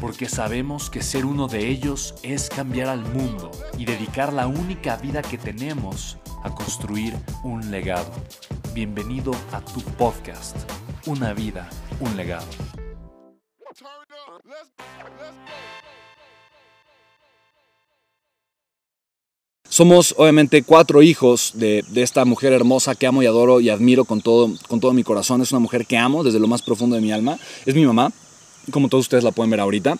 porque sabemos que ser uno de ellos es cambiar al mundo y dedicar la única vida que tenemos a construir un legado. Bienvenido a tu podcast, Una vida, un legado. Somos obviamente cuatro hijos de, esta mujer hermosa que amo y adoro y admiro con todo, con todo mi corazón. Es una mujer que amo desde lo más profundo de mi alma. Es mi mamá, como todos ustedes la pueden ver ahorita.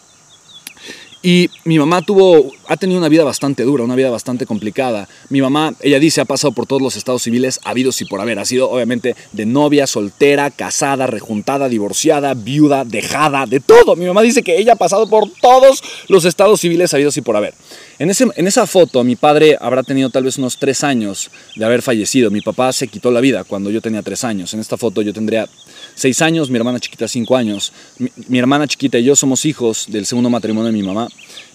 Y mi mamá tuvo, ha tenido una vida bastante dura, una vida bastante complicada. Mi mamá, ella dice, ha pasado por todos los estados civiles habidos y por haber. Ha sido obviamente de novia, soltera, casada, rejuntada, divorciada, viuda, dejada, de todo. Mi mamá dice que ella ha pasado por todos los estados civiles habidos y por haber. En, ese, en esa foto, mi padre habrá tenido tal vez unos tres años de haber fallecido. Mi papá se quitó la vida cuando yo tenía tres años. En esta foto yo tendría seis años, mi hermana chiquita cinco años. Mi, hermana chiquita y yo somos hijos del segundo matrimonio de mi mamá.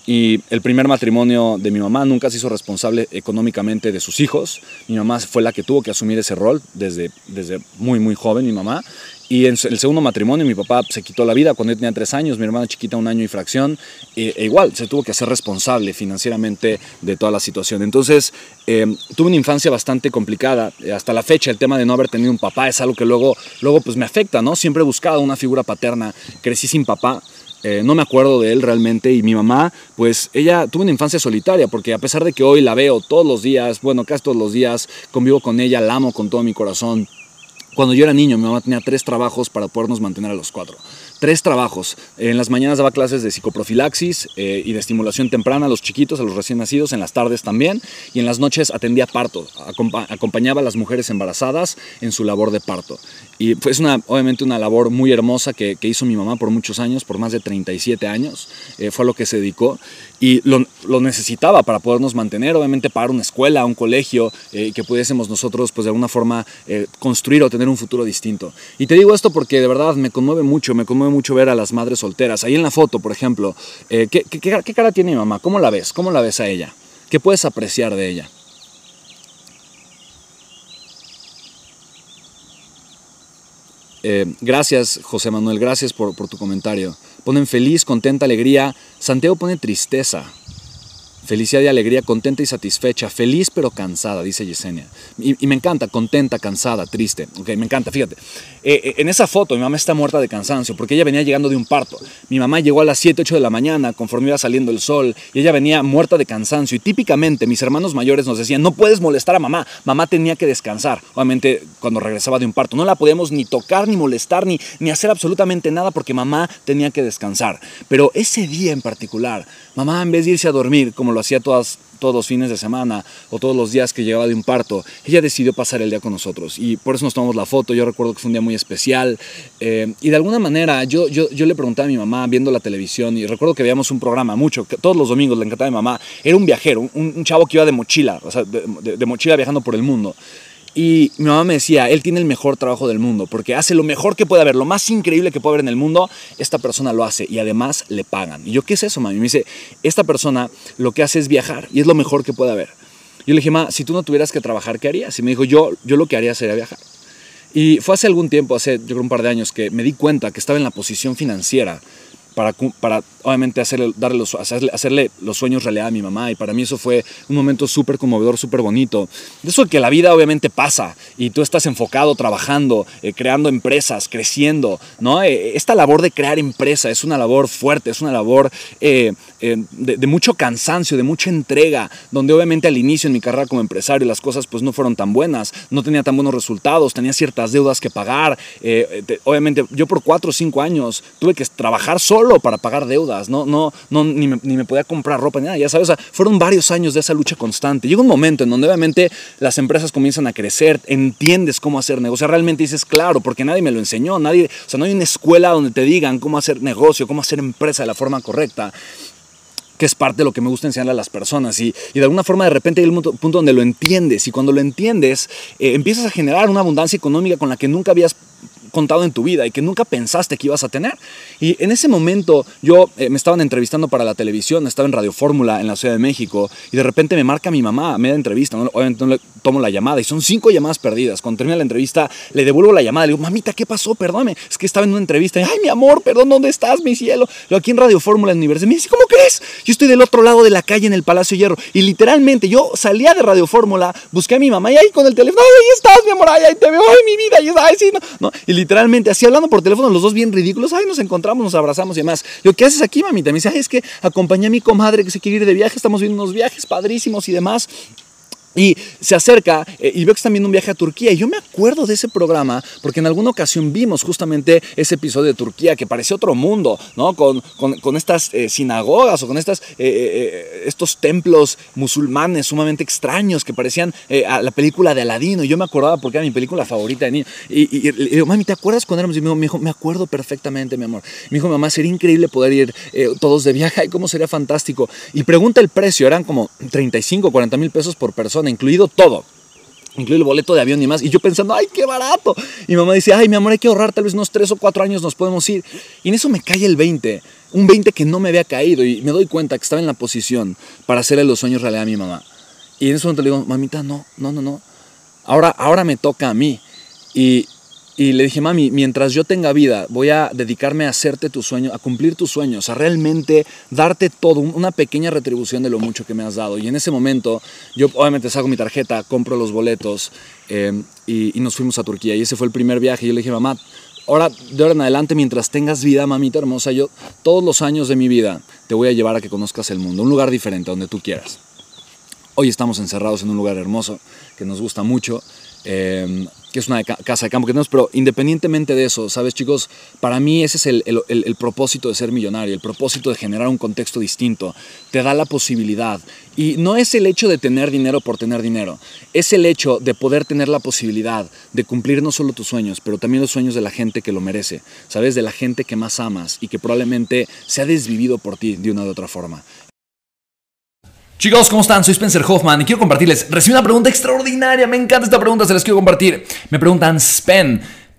Y el primer matrimonio de mi mamá nunca se hizo responsable económicamente de sus hijos. Mi mamá fue la que tuvo que asumir ese rol desde, desde muy, muy joven, mi mamá. Y en el segundo matrimonio mi papá se quitó la vida cuando yo tenía tres años, mi hermana chiquita un año y fracción, e, e igual se tuvo que hacer responsable financieramente de toda la situación. Entonces eh, tuve una infancia bastante complicada, hasta la fecha el tema de no haber tenido un papá es algo que luego, luego pues me afecta, ¿no? Siempre he buscado una figura paterna, crecí sin papá, eh, no me acuerdo de él realmente y mi mamá, pues ella tuvo una infancia solitaria porque a pesar de que hoy la veo todos los días, bueno, casi todos los días, convivo con ella, la amo con todo mi corazón, cuando yo era niño, mi mamá tenía tres trabajos para podernos mantener a los cuatro. Tres trabajos. En las mañanas daba clases de psicoprofilaxis eh, y de estimulación temprana a los chiquitos, a los recién nacidos, en las tardes también. Y en las noches atendía parto. acompañaba a las mujeres embarazadas en su labor de parto. Y fue una, obviamente una labor muy hermosa que, hizo mi mamá por muchos años, por más de 37 años. Eh, fue a lo que se dedicó y lo, necesitaba para podernos mantener, obviamente para una escuela, un colegio, eh, que pudiésemos nosotros pues de alguna forma eh, construir o tener un futuro distinto. Y te digo esto porque de verdad me conmueve mucho, me conmueve mucho ver a las madres solteras. Ahí en la foto, por ejemplo, eh, ¿qué, qué, cara tiene mi mamá? ¿Cómo la ves? ¿Cómo la ves a ella? ¿Qué puedes apreciar de ella? gracias, José Manuel, gracias por, por tu comentario. Ponen feliz, contenta, alegría. Santiago pone tristeza. Felicidad y alegría, contenta y satisfecha, feliz pero cansada, dice Yesenia. Y, me encanta, contenta, cansada, triste. Ok, me encanta, fíjate. Eh, eh, en esa foto mi mamá está muerta de cansancio porque ella venía llegando de un parto. Mi mamá llegó a las 7, 8 de la mañana conforme iba saliendo el sol y ella venía muerta de cansancio. Y típicamente mis hermanos mayores nos decían, no puedes molestar a mamá, mamá tenía que descansar. Obviamente cuando regresaba de un parto, no la podíamos ni tocar, ni molestar, ni, ni hacer absolutamente nada porque mamá tenía que descansar. Pero ese día en particular, mamá en vez de irse a dormir como lo hacía todas, todos los fines de semana o todos los días que llegaba de un parto, ella decidió pasar el día con nosotros y por eso nos tomamos la foto. Yo recuerdo que fue un día muy especial eh, y de alguna manera yo, yo, yo, le preguntaba a mi mamá viendo la televisión y recuerdo que veíamos un programa mucho, que todos los domingos le encantaba a mi mamá. Era un viajero, un, chavo que iba de mochila, o sea, de mochila viajando por el mundo. Y mi mamá me decía, él tiene el mejor trabajo del mundo, porque hace lo mejor que puede haber, lo más increíble que puede haber en el mundo, esta persona lo hace y además le pagan. Y yo, ¿qué es eso, mami? Me dice, esta persona lo que hace es viajar y es lo mejor que puede haber. Yo le dije, ma, si tú no tuvieras que trabajar, ¿qué harías? Y me dijo, yo, yo lo que haría sería viajar. Y fue hace algún tiempo, hace yo creo un par de años, que me di cuenta que estaba en la posición financiera para, para obviamente hacerle, darle los, hacerle, los sueños realidad a mi mamá y para mí eso fue un momento súper conmovedor, súper bonito. De eso que la vida obviamente pasa y tú estás enfocado, trabajando, eh, creando empresas, creciendo, ¿no? Eh, esta labor de crear empresa es una labor fuerte, es una labor de, de, mucho cansancio, de mucha entrega, donde obviamente al inicio en mi carrera como empresario las cosas pues no fueron tan buenas, no tenía tan buenos resultados, tenía ciertas deudas que pagar, obviamente yo por cuatro o cinco años tuve que trabajar solo para pagar deudas, no, no, ni, me, podía comprar ropa ni nada, ya sabes, fueron varios años de esa lucha constante. Llega un momento en donde obviamente las empresas comienzan a crecer, entiendes cómo hacer negocio, realmente dices, claro, porque nadie me lo enseñó, nadie, o sea, no hay una escuela donde te digan cómo hacer negocio, cómo hacer empresa de la forma correcta que es parte de lo que me gusta enseñarle a las personas. Y, de alguna forma de repente hay un punto donde lo entiendes y cuando lo entiendes eh, empiezas a generar una abundancia económica con la que nunca habías contado en tu vida y que nunca pensaste que ibas a tener. Y en ese momento yo eh, me estaban entrevistando para la televisión, estaba en Radio Fórmula en la Ciudad de México y de repente me marca mi mamá a media entrevista, obviamente no le tomo la llamada y son cinco llamadas perdidas. Cuando termina la entrevista le devuelvo la llamada, le digo, mamita, ¿qué pasó? Perdóname, es que estaba en una entrevista. Ay, mi amor, perdón, ¿dónde estás, mi cielo? Yo aquí en Radio Fórmula en Universidad. Me dice, ¿cómo crees? Yo estoy del otro lado de la calle en el Palacio Hierro y literalmente yo salía de Radio Fórmula, busqué a mi mamá y ahí con el teléfono, ay, ahí estás, mi amor, ay, ahí te veo, ay, mi vida, ay, sí, no, no. Y literalmente así hablando por teléfono, los dos bien ridículos, ay, nos encontramos, nos abrazamos y demás. Yo, ¿qué haces aquí, mamita? Me dice, ay, es que acompañé a mi comadre que se quiere ir de viaje, estamos viendo unos viajes padrísimos y demás. Y se acerca eh, y están viendo un viaje a Turquía. Y yo me acuerdo de ese programa porque en alguna ocasión vimos justamente ese episodio de Turquía que parecía otro mundo, ¿no? Con, con, estas eh, sinagogas o con estas, eh, estos templos musulmanes sumamente extraños que parecían a la película de Aladino. Y yo me acordaba porque era mi película favorita de niño. Y, y, le digo, mami, ¿te acuerdas cuando éramos? Y me dijo, me acuerdo perfectamente, mi amor. Me dijo, mamá, sería increíble poder ir todos de viaje. Ay, cómo sería fantástico. Y pregunta el precio, eran como 35, 40 mil pesos por persona incluido todo. Incluido el boleto de avión y más. Y yo pensando, ay, qué barato. Y mamá dice, ay, mi amor, hay que ahorrar tal vez unos 3 o 4 años, nos podemos ir. Y en eso me cae el 20. Un 20 que no me había caído. Y me doy cuenta que estaba en la posición para hacerle los sueños realidad a mi mamá. Y en ese momento le digo, mamita, no, no, no, no. Ahora, ahora me toca a mí. Y, y le dije, mami, mientras yo tenga vida, voy a dedicarme a hacerte tu sueño, a cumplir tus sueños, a realmente darte todo, una pequeña retribución de lo mucho que me has dado. Y en ese momento, yo obviamente saco mi tarjeta, compro los boletos em, y, nos fuimos a Turquía. Y ese fue el primer viaje. Y yo le dije, mamá, ahora, de ahora en adelante, mientras tengas vida, mamita hermosa, yo todos los años de mi vida te voy a llevar a que conozcas el mundo, un lugar diferente, donde tú quieras. Hoy estamos encerrados en un lugar hermoso que nos gusta mucho. Em, que es una casa de campo que tenemos, pero independientemente de eso, ¿sabes chicos? Para mí ese es el, el, propósito de ser millonario, el propósito de generar un contexto distinto. Te da la posibilidad. Y no es el hecho de tener dinero por tener dinero, es el hecho de poder tener la posibilidad de cumplir no solo tus sueños, pero también los sueños de la gente que lo merece, ¿sabes? De la gente que más amas y que probablemente se ha desvivido por ti de una u otra forma. Chicos, ¿cómo están? Soy Spencer Hoffman y quiero compartirles. Recibí una pregunta extraordinaria, me encanta esta pregunta, se las quiero compartir. Me preguntan, Spen,